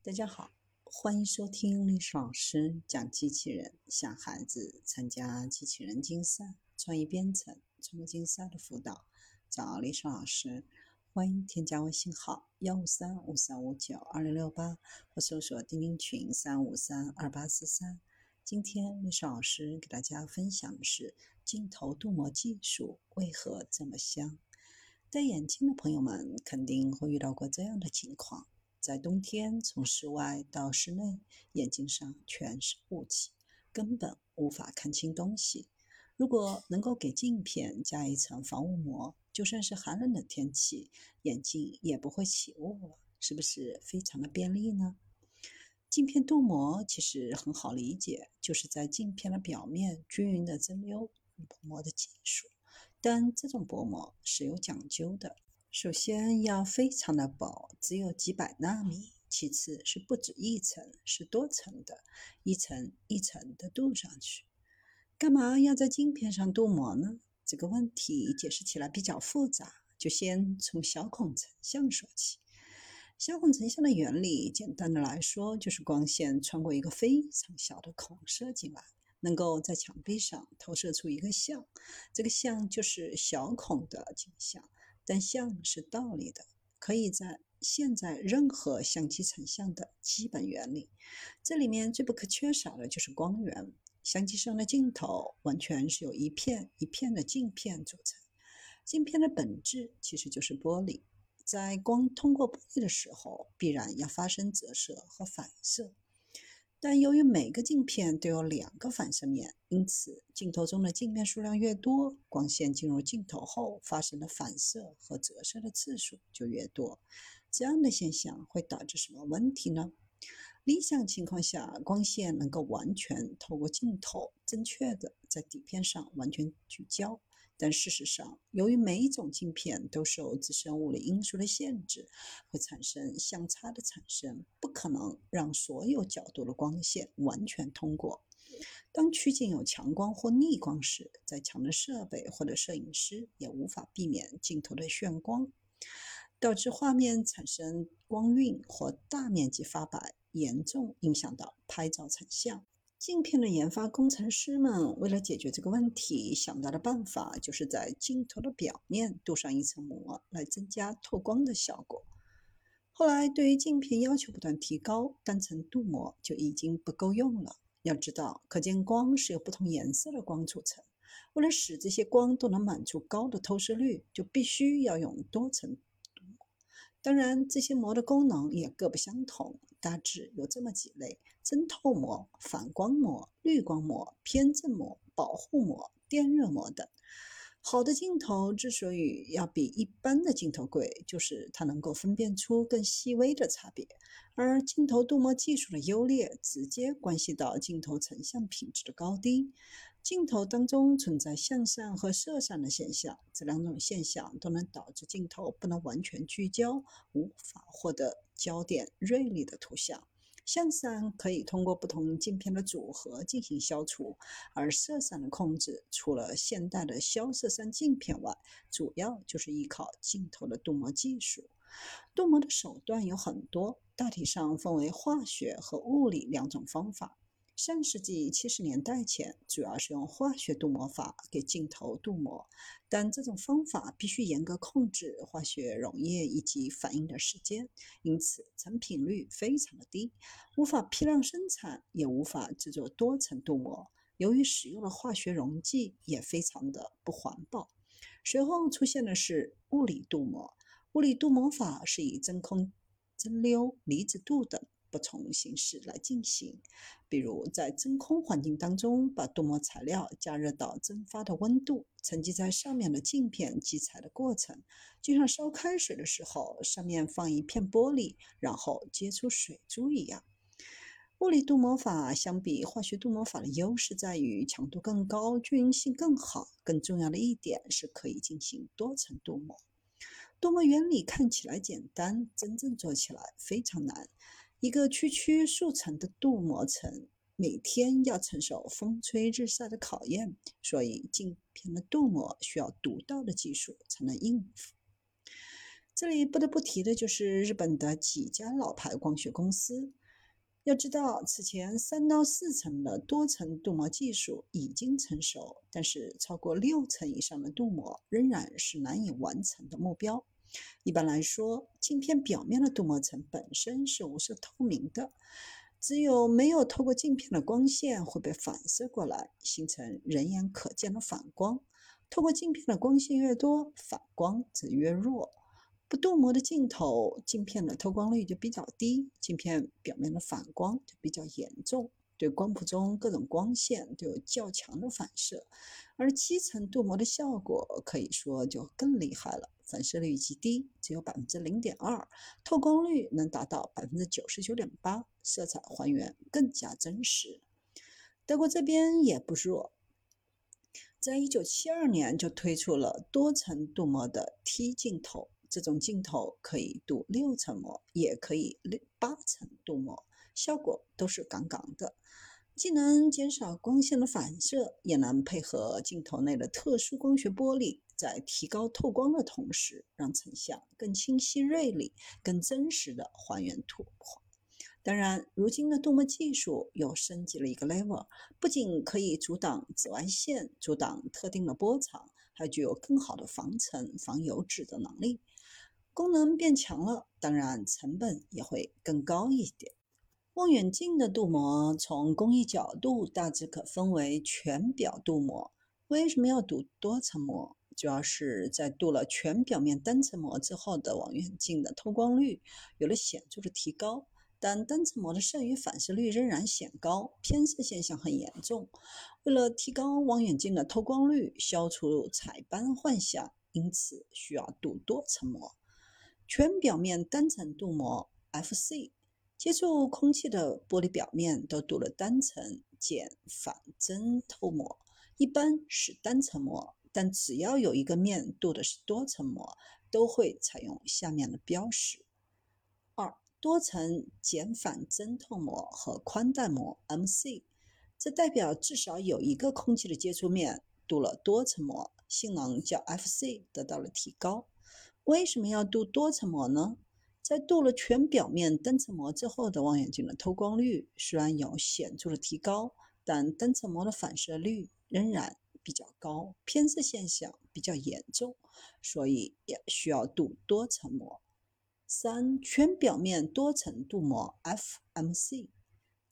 大家好，欢迎收听历史老师讲机器人，想孩子参加机器人竞赛、创意编程、创客竞赛的辅导，找历史老师。欢迎添加微信号幺五三五三五九二零六八，或搜索钉钉群三五三二八四三。今天历史老师给大家分享的是镜头镀膜技术为何这么香？戴眼镜的朋友们肯定会遇到过这样的情况。在冬天，从室外到室内，眼镜上全是雾气，根本无法看清东西。如果能够给镜片加一层防雾膜，就算是寒冷的天气，眼镜也不会起雾了，是不是非常的便利呢？镜片镀膜其实很好理解，就是在镜片的表面均匀的蒸馏薄膜的技术，但这种薄膜是有讲究的。首先要非常的薄，只有几百纳米。其次是不止一层，是多层的，一层一层的镀上去。干嘛要在镜片上镀膜呢？这个问题解释起来比较复杂，就先从小孔成像说起。小孔成像的原理，简单的来说，就是光线穿过一个非常小的孔射进来，能够在墙壁上投射出一个像，这个像就是小孔的镜像。但像是倒立的，可以在现在任何相机成像的基本原理。这里面最不可缺少的就是光源。相机上的镜头完全是由一片一片的镜片组成。镜片的本质其实就是玻璃，在光通过玻璃的时候，必然要发生折射和反射。但由于每个镜片都有两个反射面，因此镜头中的镜片数量越多，光线进入镜头后发生的反射和折射的次数就越多。这样的现象会导致什么问题呢？理想情况下，光线能够完全透过镜头，正确的在底片上完全聚焦。但事实上，由于每一种镜片都受自身物理因素的限制，会产生相差的产生，不可能让所有角度的光线完全通过。当取景有强光或逆光时，再强的设备或者摄影师也无法避免镜头的眩光，导致画面产生光晕或大面积发白，严重影响到拍照成像。镜片的研发工程师们为了解决这个问题，想到的办法就是在镜头的表面镀上一层膜，来增加透光的效果。后来，对于镜片要求不断提高，单层镀膜就已经不够用了。要知道，可见光是由不同颜色的光组成，为了使这些光都能满足高的透射率，就必须要用多层。当然，这些膜的功能也各不相同。大致有这么几类：增透膜、反光膜、滤光膜、偏振膜、保护膜、电热膜等。好的镜头之所以要比一般的镜头贵，就是它能够分辨出更细微的差别。而镜头镀膜技术的优劣，直接关系到镜头成像品质的高低。镜头当中存在向散和射散的现象，这两种现象都能导致镜头不能完全聚焦，无法获得焦点锐利的图像。向散可以通过不同镜片的组合进行消除，而色散的控制除了现代的消色散镜片外，主要就是依靠镜头的镀膜技术。镀膜的手段有很多，大体上分为化学和物理两种方法。上世纪七十年代前，主要是用化学镀膜法给镜头镀膜，但这种方法必须严格控制化学溶液以及反应的时间，因此成品率非常的低，无法批量生产，也无法制作多层镀膜。由于使用的化学溶剂也非常的不环保，随后出现的是物理镀膜。物理镀膜法是以真空蒸馏、离子镀等。不同形式来进行，比如在真空环境当中，把镀膜材料加热到蒸发的温度，沉积在上面的镜片积材的过程，就像烧开水的时候，上面放一片玻璃，然后接出水珠一样。物理镀膜法相比化学镀膜法的优势在于强度更高，均匀性更好。更重要的一点是可以进行多层镀膜。镀膜原理看起来简单，真正做起来非常难。一个区区数层的镀膜层，每天要承受风吹日晒的考验，所以镜片的镀膜需要独到的技术才能应付。这里不得不提的就是日本的几家老牌光学公司。要知道，此前三到四层的多层镀膜技术已经成熟，但是超过六层以上的镀膜仍然是难以完成的目标。一般来说，镜片表面的镀膜层本身是无色透明的，只有没有透过镜片的光线会被反射过来，形成人眼可见的反光。透过镜片的光线越多，反光则越弱。不镀膜的镜头，镜片的透光率就比较低，镜片表面的反光就比较严重，对光谱中各种光线都有较强的反射。而七层镀膜的效果可以说就更厉害了，反射率极低，只有百分之零点二，透光率能达到百分之九十九点八，色彩还原更加真实。德国这边也不弱，在一九七二年就推出了多层镀膜的 T 镜头。这种镜头可以镀六层膜，也可以六八层镀膜，效果都是杠杠的，既能减少光线的反射，也能配合镜头内的特殊光学玻璃，在提高透光的同时，让成像更清晰锐利、更真实的还原图画。当然，如今的镀膜技术又升级了一个 level，不仅可以阻挡紫外线、阻挡特定的波长，还具有更好的防尘、防油脂的能力。功能变强了，当然成本也会更高一点。望远镜的镀膜从工艺角度大致可分为全表镀膜。为什么要镀多层膜？主要是在镀了全表面单层膜之后的望远镜的透光率有了显著的提高，但单层膜的剩余反射率仍然显高，偏色现象很严重。为了提高望远镜的透光率，消除彩斑幻想，因此需要镀多层膜。全表面单层镀膜 （FC） 接触空气的玻璃表面都镀了单层减反针透膜，一般是单层膜，但只要有一个面镀的是多层膜，都会采用下面的标识：二、多层减反增透膜和宽带膜 （MC），这代表至少有一个空气的接触面镀了多层膜，性能较 FC 得到了提高。为什么要镀多层膜呢？在镀了全表面单层膜之后的望远镜的透光率虽然有显著的提高，但单层膜的反射率仍然比较高，偏色现象比较严重，所以也需要镀多层膜。三、全表面多层镀膜 （FMC）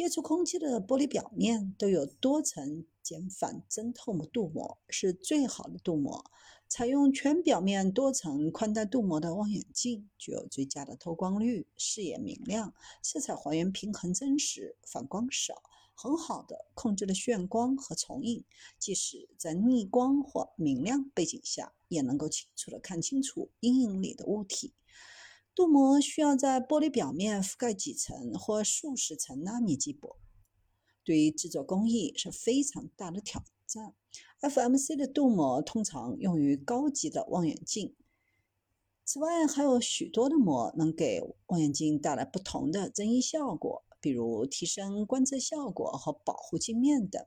接触空气的玻璃表面都有多层减反针透膜镀膜，是最好的镀膜。采用全表面多层宽带镀膜的望远镜，具有最佳的透光率、视野明亮、色彩还原平衡真实、反光少，很好的控制了眩光和重影。即使在逆光或明亮背景下，也能够清楚的看清楚阴影里的物体。镀膜需要在玻璃表面覆盖几层或数十层纳米级薄，对于制作工艺是非常大的挑战。FMC 的镀膜通常用于高级的望远镜。此外，还有许多的膜能给望远镜带来不同的增益效果，比如提升观测效果和保护镜面等。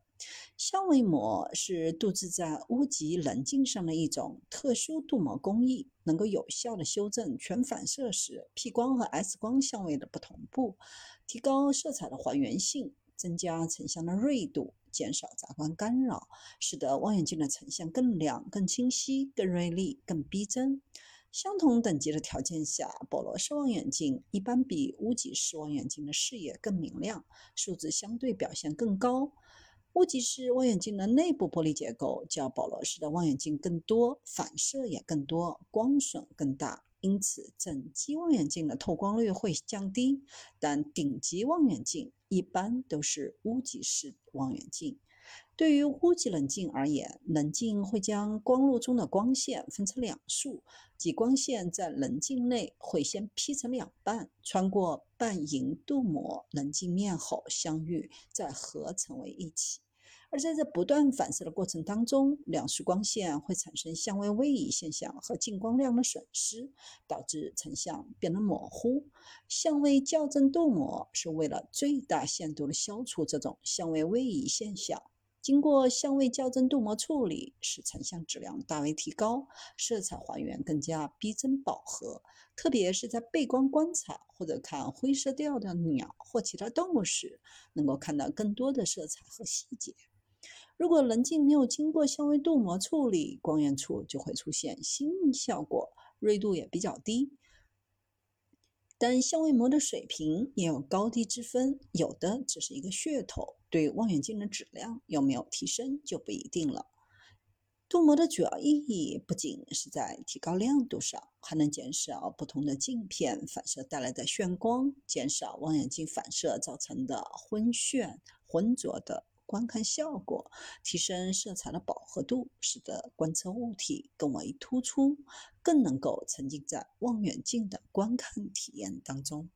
相位膜是镀制在无极棱镜上的一种特殊镀膜工艺，能够有效的修正全反射时 P 光和 S 光相位的不同步，提高色彩的还原性，增加成像的锐度。减少杂光干扰，使得望远镜的成像更亮、更清晰、更锐利、更逼真。相同等级的条件下，保罗式望远镜一般比屋脊式望远镜的视野更明亮，数字相对表现更高。屋脊式望远镜的内部玻璃结构较保罗式的望远镜更多，反射也更多，光损更大。因此，整机望远镜的透光率会降低，但顶级望远镜一般都是屋脊式望远镜。对于无极棱镜而言，棱镜会将光路中的光线分成两束，即光线在棱镜内会先劈成两半，穿过半银镀膜棱镜面后相遇，再合成为一起。而在这不断反射的过程当中，两束光线会产生相位位移现象和进光量的损失，导致成像变得模糊。相位校正镀膜是为了最大限度地消除这种相位位移现象。经过相位校正镀膜处理，使成像质量大为提高，色彩还原更加逼真饱和。特别是在背光观察或者看灰色调的鸟或其他动物时，能够看到更多的色彩和细节。如果棱镜没有经过相位镀膜处理，光源处就会出现新效果，锐度也比较低。但相位膜的水平也有高低之分，有的只是一个噱头，对望远镜的质量有没有提升就不一定了。镀膜的主要意义不仅是在提高亮度上，还能减少不同的镜片反射带来的眩光，减少望远镜反射造成的昏眩、浑浊的。观看效果，提升色彩的饱和度，使得观测物体更为突出，更能够沉浸在望远镜的观看体验当中。